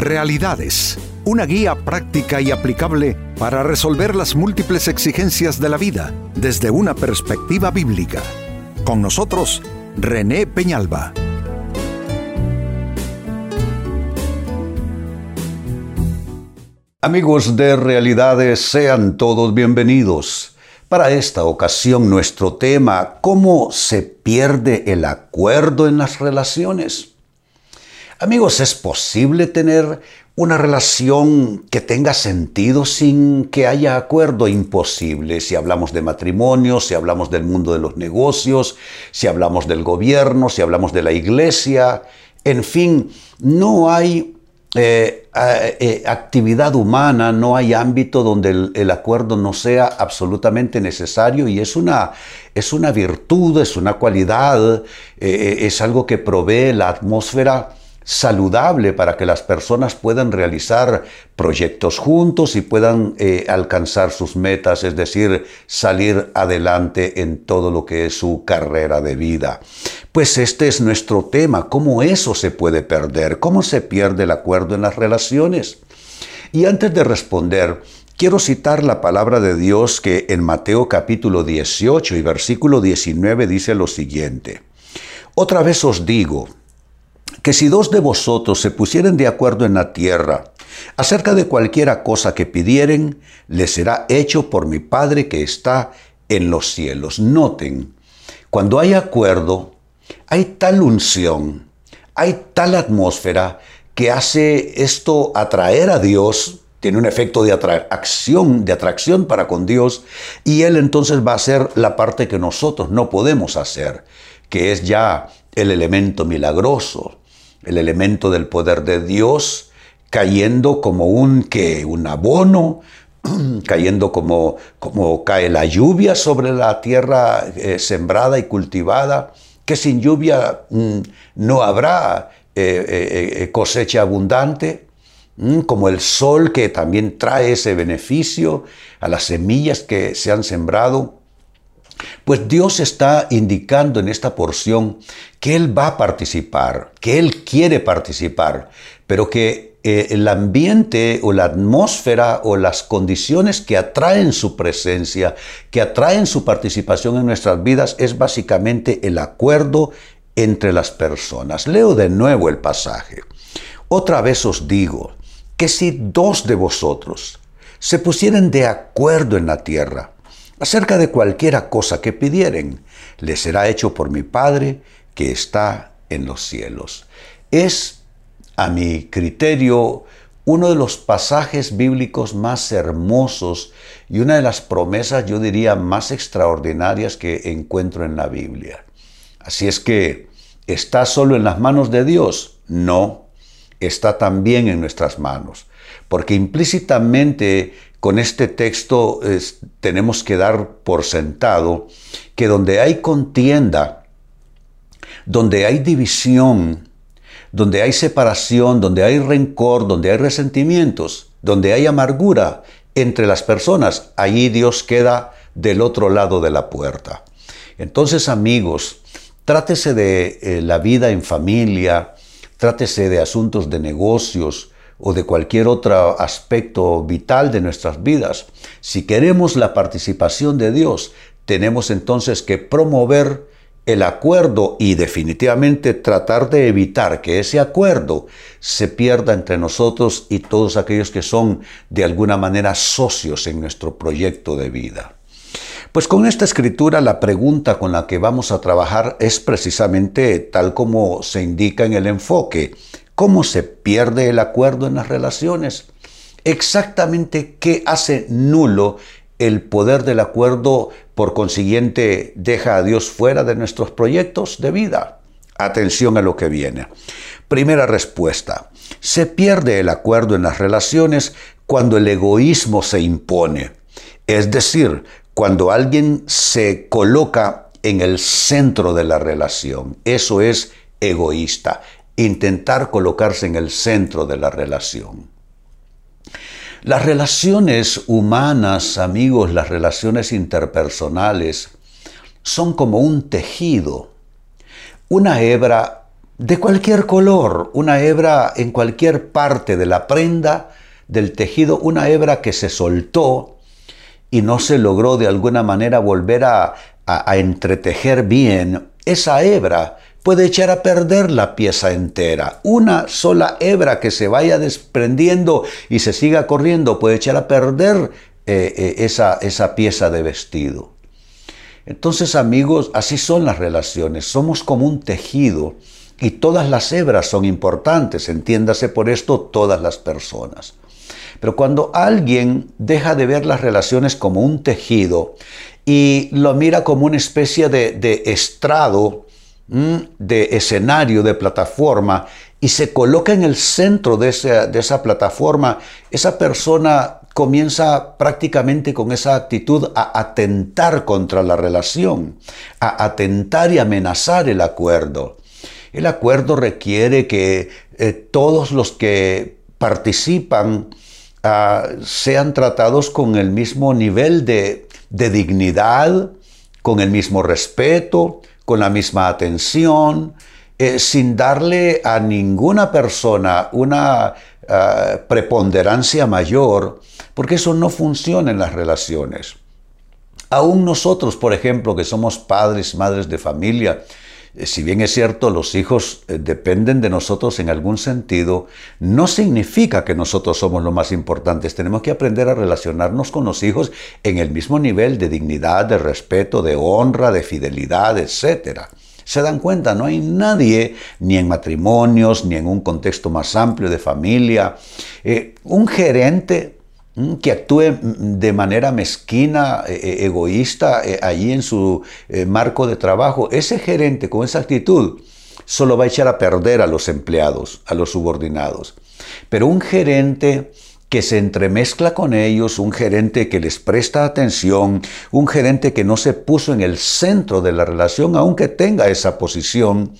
Realidades, una guía práctica y aplicable para resolver las múltiples exigencias de la vida desde una perspectiva bíblica. Con nosotros, René Peñalba. Amigos de Realidades, sean todos bienvenidos. Para esta ocasión nuestro tema, ¿cómo se pierde el acuerdo en las relaciones? Amigos, ¿es posible tener una relación que tenga sentido sin que haya acuerdo? Imposible. Si hablamos de matrimonio, si hablamos del mundo de los negocios, si hablamos del gobierno, si hablamos de la iglesia, en fin, no hay eh, eh, actividad humana, no hay ámbito donde el, acuerdo no sea absolutamente necesario y es una, es una virtud, es una cualidad, eh, es algo que provee la atmósfera saludable para que las personas puedan realizar proyectos juntos y puedan eh, alcanzar sus metas, es decir, salir adelante en todo lo que es su carrera de vida. Pues este es nuestro tema, cómo eso se puede perder, cómo se pierde el acuerdo en las relaciones. Y antes de responder, quiero citar la palabra de Dios que en Mateo capítulo 18 y versículo 19 dice lo siguiente. Otra vez os digo, que si dos de vosotros se pusieren de acuerdo en la tierra acerca de cualquiera cosa que pidieren, les será hecho por mi Padre que está en los cielos. Noten, cuando hay acuerdo, hay tal unción, hay tal atmósfera que hace esto atraer a Dios, tiene un efecto de atracción, de atracción para con Dios, y Él entonces va a hacer la parte que nosotros no podemos hacer, que es ya el elemento milagroso, el elemento del poder de Dios cayendo como un, un abono, cayendo como, como cae la lluvia sobre la tierra eh, sembrada y cultivada, que sin lluvia mm, no habrá eh, eh, cosecha abundante, mm, como el sol que también trae ese beneficio a las semillas que se han sembrado. Pues Dios está indicando en esta porción que Él va a participar, que Él quiere participar, pero que eh, el ambiente o la atmósfera o las condiciones que atraen su presencia, que atraen su participación en nuestras vidas, es básicamente el acuerdo entre las personas. Leo de nuevo el pasaje. Otra vez os digo que si dos de vosotros se pusieren de acuerdo en la tierra, acerca de cualquiera cosa que pidieren, les será hecho por mi Padre que está en los cielos. Es, a mi criterio, uno de los pasajes bíblicos más hermosos y una de las promesas, yo diría, más extraordinarias que encuentro en la Biblia. Así es que, ¿está solo en las manos de Dios? No, está también en nuestras manos, porque implícitamente con este texto tenemos que dar por sentado que donde hay contienda, donde hay división, donde hay separación, donde hay rencor, donde hay resentimientos, donde hay amargura entre las personas, allí Dios queda del otro lado de la puerta. Entonces, amigos, trátese de eh, la vida en familia, trátese de asuntos de negocios, o de cualquier otro aspecto vital de nuestras vidas, si queremos la participación de Dios, tenemos entonces que promover el acuerdo y definitivamente tratar de evitar que ese acuerdo se pierda entre nosotros y todos aquellos que son de alguna manera socios en nuestro proyecto de vida. Pues con esta escritura la pregunta con la que vamos a trabajar es precisamente tal como se indica en el enfoque. ¿Cómo se pierde el acuerdo en las relaciones? Exactamente qué hace nulo el poder del acuerdo, por consiguiente deja a Dios fuera de nuestros proyectos de vida. Atención a lo que viene. Primera respuesta. Se pierde el acuerdo en las relaciones cuando el egoísmo se impone. Es decir, cuando alguien se coloca en el centro de la relación. Eso es egoísta intentar colocarse en el centro de la relación. Las relaciones humanas, amigos, las relaciones interpersonales, son como un tejido. Una hebra de cualquier color, una hebra en cualquier parte de la prenda del tejido, una hebra que se soltó y no se logró de alguna manera volver a, entretejer bien, esa hebra puede echar a perder la pieza entera. Una sola hebra que se vaya desprendiendo y se siga corriendo puede echar a perder eh, eh, esa, esa pieza de vestido. Entonces amigos, así son las relaciones. Somos como un tejido y todas las hebras son importantes, entiéndase por esto todas las personas. Pero cuando alguien deja de ver las relaciones como un tejido y lo mira como una especie de, estrado, de escenario, de plataforma, y se coloca en el centro de esa, de esa plataforma, esa persona comienza prácticamente con esa actitud a atentar contra la relación, a atentar y amenazar el acuerdo. El acuerdo requiere que eh, todos los que participan Ah, sean tratados con el mismo nivel de, dignidad, con el mismo respeto, con la misma atención, eh, sin darle a ninguna persona una ah, preponderancia mayor, porque eso no funciona en las relaciones. Aún nosotros, por ejemplo, que somos padres, madres de familia, si bien es cierto, los hijos eh, dependen de nosotros en algún sentido, no significa que nosotros somos lo más importantes. Tenemos que aprender a relacionarnos con los hijos en el mismo nivel de dignidad, de respeto, de honra, de fidelidad, etc. Se dan cuenta, no hay nadie, ni en matrimonios, ni en un contexto más amplio de familia, eh, un gerente que actúe mm, de manera mezquina, e, e, egoísta, eh, allí en su eh, marco de trabajo, ese gerente con esa actitud solo va a echar a perder a los empleados, a los subordinados. Pero un gerente que se entremezcla con ellos, un gerente que les presta atención, un gerente que no se puso en el centro de la relación, aunque tenga esa posición,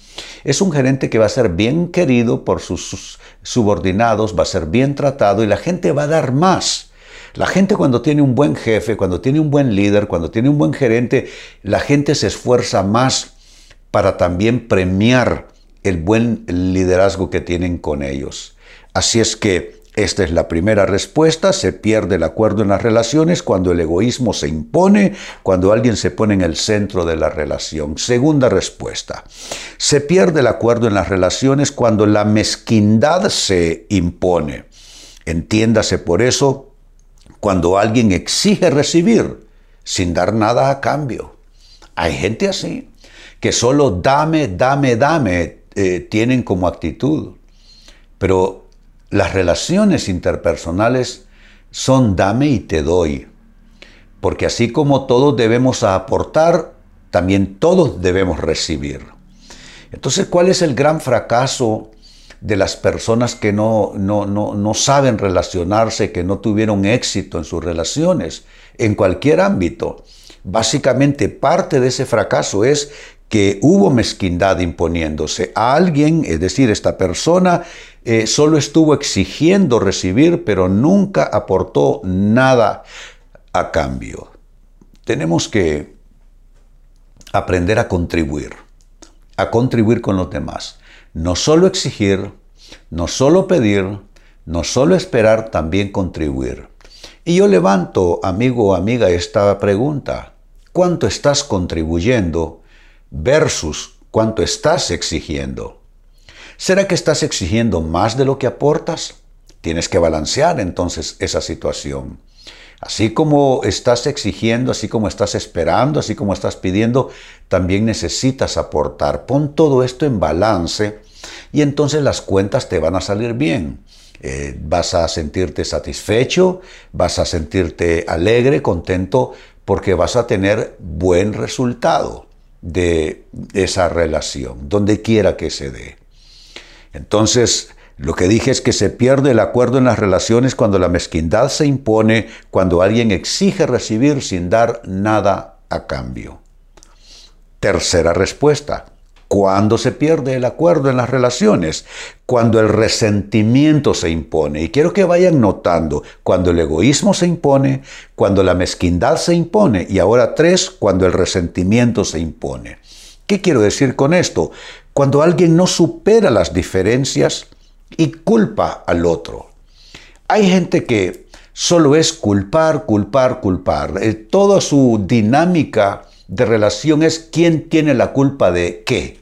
es un gerente que va a ser bien querido por sus subordinados, va a ser bien tratado y la gente va a dar más la gente cuando tiene un buen jefe, cuando tiene un buen líder, cuando tiene un buen gerente, la gente se esfuerza más para también premiar el buen liderazgo que tienen con ellos. Así es que esta es la primera respuesta, se pierde el acuerdo en las relaciones cuando el egoísmo se impone, cuando alguien se pone en el centro de la relación. Segunda respuesta, se pierde el acuerdo en las relaciones cuando la mezquindad se impone. Entiéndase por eso cuando alguien exige recibir sin dar nada a cambio. Hay gente así, que solo dame, dame, dame eh, tienen como actitud. Pero las relaciones interpersonales son dame y te doy. Porque así como todos debemos aportar, también todos debemos recibir. Entonces, ¿cuál es el gran fracaso de las personas que no, no, no, saben relacionarse, que no tuvieron éxito en sus relaciones, en cualquier ámbito. Básicamente parte de ese fracaso es que hubo mezquindad imponiéndose. A alguien, es decir, esta persona, eh, solo estuvo exigiendo recibir, pero nunca aportó nada a cambio. Tenemos que aprender a contribuir, a contribuir con los demás. No solo exigir, no solo pedir, no solo esperar, también contribuir. Y yo levanto, amigo o amiga, esta pregunta. ¿Cuánto estás contribuyendo versus cuánto estás exigiendo? ¿Será que estás exigiendo más de lo que aportas? Tienes que balancear entonces esa situación. Así como estás exigiendo, así como estás esperando, así como estás pidiendo, también necesitas aportar. Pon todo esto en balance y entonces las cuentas te van a salir bien. Eh, vas a sentirte satisfecho, vas a sentirte alegre, contento, porque vas a tener buen resultado de esa relación, donde quiera que se dé. Entonces, lo que dije es que se pierde el acuerdo en las relaciones cuando la mezquindad se impone, cuando alguien exige recibir sin dar nada a cambio. Tercera respuesta. ¿Cuándo se pierde el acuerdo en las relaciones? Cuando el resentimiento se impone. Y quiero que vayan notando, cuando el egoísmo se impone, cuando la mezquindad se impone y ahora tres, cuando el resentimiento se impone. ¿Qué quiero decir con esto? Cuando alguien no supera las diferencias y culpa al otro. Hay gente que solo es culpar, culpar, culpar. Eh, toda su dinámica de relación es quién tiene la culpa de qué.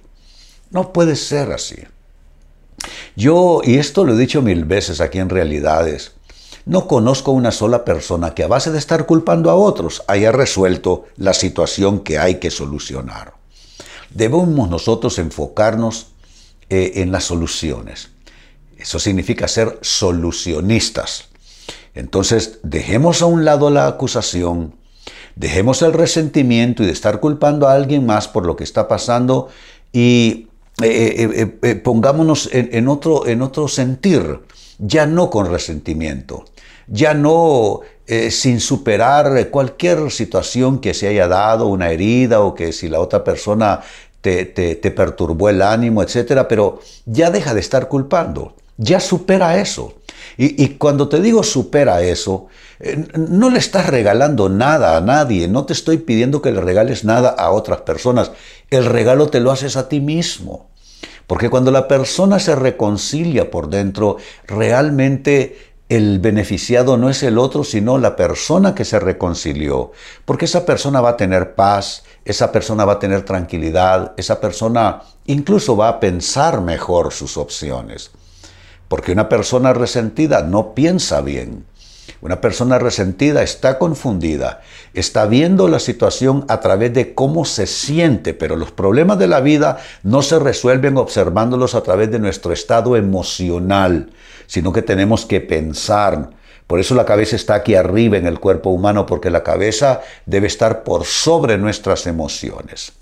No puede ser así. Yo, y esto lo he dicho mil veces aquí en realidades, no conozco una sola persona que a base de estar culpando a otros haya resuelto la situación que hay que solucionar. Debemos nosotros enfocarnos eh, en las soluciones. Eso significa ser solucionistas. Entonces, dejemos a un lado la acusación, dejemos el resentimiento y de estar culpando a alguien más por lo que está pasando y eh, eh, pongámonos en, otro, en otro sentir, ya no con resentimiento, ya no eh, sin superar cualquier situación que se haya dado, una herida o que si la otra persona te, perturbó el ánimo, etc. Pero ya deja de estar culpando, ya supera eso. Y, y cuando te digo supera eso, eh, no le estás regalando nada a nadie, no te estoy pidiendo que le regales nada a otras personas, el regalo te lo haces a ti mismo. Porque cuando la persona se reconcilia por dentro, realmente el beneficiado no es el otro, sino la persona que se reconcilió. Porque esa persona va a tener paz, esa persona va a tener tranquilidad, esa persona incluso va a pensar mejor sus opciones. Porque una persona resentida no piensa bien. Una persona resentida está confundida, está viendo la situación a través de cómo se siente, pero los problemas de la vida no se resuelven observándolos a través de nuestro estado emocional, sino que tenemos que pensar. Por eso la cabeza está aquí arriba en el cuerpo humano, porque la cabeza debe estar por sobre nuestras emociones.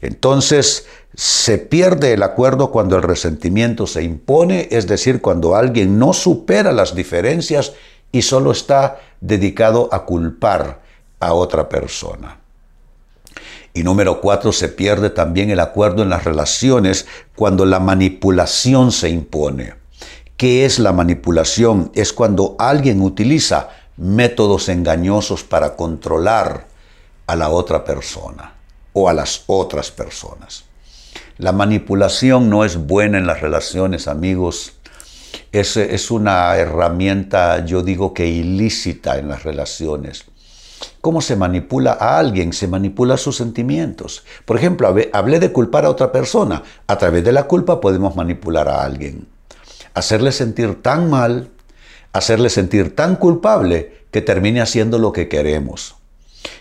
Entonces, se pierde el acuerdo cuando el resentimiento se impone, es decir, cuando alguien no supera las diferencias y solo está dedicado a culpar a otra persona. Y número cuatro, se pierde también el acuerdo en las relaciones cuando la manipulación se impone. ¿Qué es la manipulación? Es cuando alguien utiliza métodos engañosos para controlar a la otra persona o a las otras personas. La manipulación no es buena en las relaciones, amigos, es, una herramienta, yo digo que ilícita en las relaciones. ¿Cómo se manipula a alguien? Se manipula sus sentimientos. Por ejemplo, hablé de culpar a otra persona. A través de la culpa podemos manipular a alguien. Hacerle sentir tan mal, hacerle sentir tan culpable que termine haciendo lo que queremos.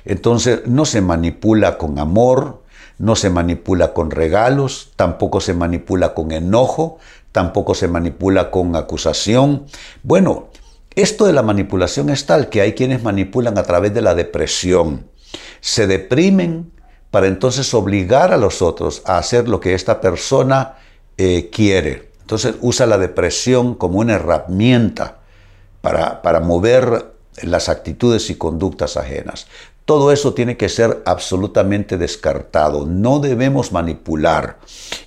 Entonces no se manipula con amor, no se manipula con regalos, tampoco se manipula con enojo, tampoco se manipula con acusación. Bueno, esto de la manipulación es tal que hay quienes manipulan a través de la depresión. Se deprimen para entonces obligar a los otros a hacer lo que esta persona eh, quiere. Entonces usa la depresión como una herramienta para, para mover las actitudes y conductas ajenas. Todo eso tiene que ser absolutamente descartado. No debemos manipular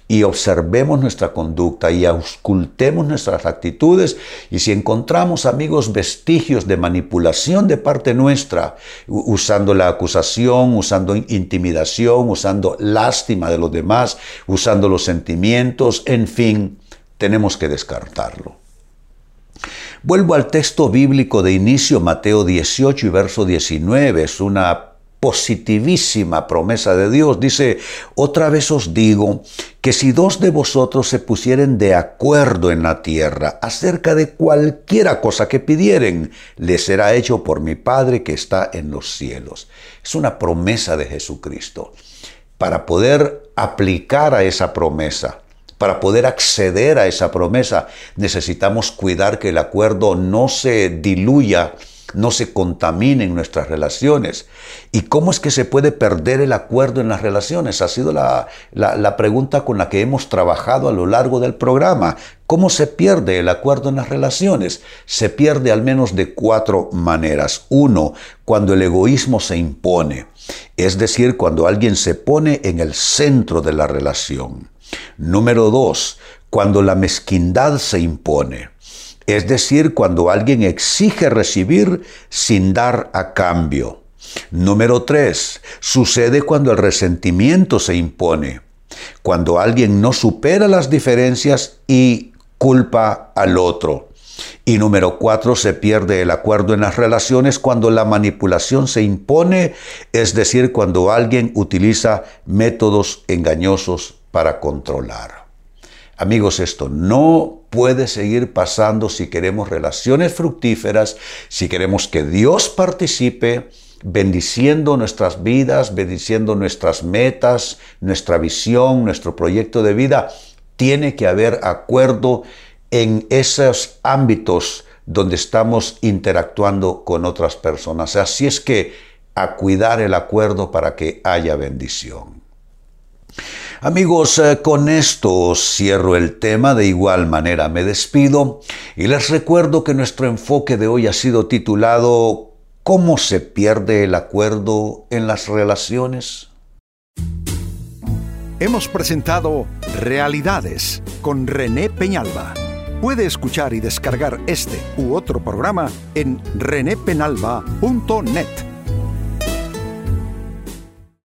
y observemos nuestra conducta y auscultemos nuestras actitudes y si encontramos amigos vestigios de manipulación de parte nuestra, usando la acusación, usando intimidación, usando lástima de los demás, usando los sentimientos, en fin, tenemos que descartarlo. Vuelvo al texto bíblico de inicio, Mateo 18 y verso 19. Es una positivísima promesa de Dios. Dice, otra vez os digo que si dos de vosotros se pusieren de acuerdo en la tierra acerca de cualquiera cosa que pidieren, les será hecho por mi Padre que está en los cielos. Es una promesa de Jesucristo. Para poder aplicar a esa promesa, para poder acceder a esa promesa, necesitamos cuidar que el acuerdo no se diluya, no se contamine en nuestras relaciones. ¿Y cómo es que se puede perder el acuerdo en las relaciones? Ha sido la, la, pregunta con la que hemos trabajado a lo largo del programa. ¿Cómo se pierde el acuerdo en las relaciones? Se pierde al menos de cuatro maneras. Uno, cuando el egoísmo se impone, es decir, cuando alguien se pone en el centro de la relación. Número dos, cuando la mezquindad se impone, es decir, cuando alguien exige recibir sin dar a cambio. Número tres, sucede cuando el resentimiento se impone, Cuando alguien no supera las diferencias y culpa al otro. Y número cuatro, se pierde el acuerdo en las relaciones cuando la manipulación se impone, es decir, cuando alguien utiliza métodos engañosos para controlar. Amigos, esto no puede seguir pasando si queremos relaciones fructíferas, si queremos que Dios participe bendiciendo nuestras vidas, bendiciendo nuestras metas, nuestra visión, nuestro proyecto de vida. Tiene que haber acuerdo en esos ámbitos donde estamos interactuando con otras personas. Así es que cuidar el acuerdo para que haya bendición. Amigos, eh, con esto cierro el tema, de igual manera me despido y les recuerdo que nuestro enfoque de hoy ha sido titulado ¿Cómo se pierde el acuerdo en las relaciones? Hemos presentado Realidades con René Peñalba. Puede escuchar y descargar este u otro programa en renépenalba.net.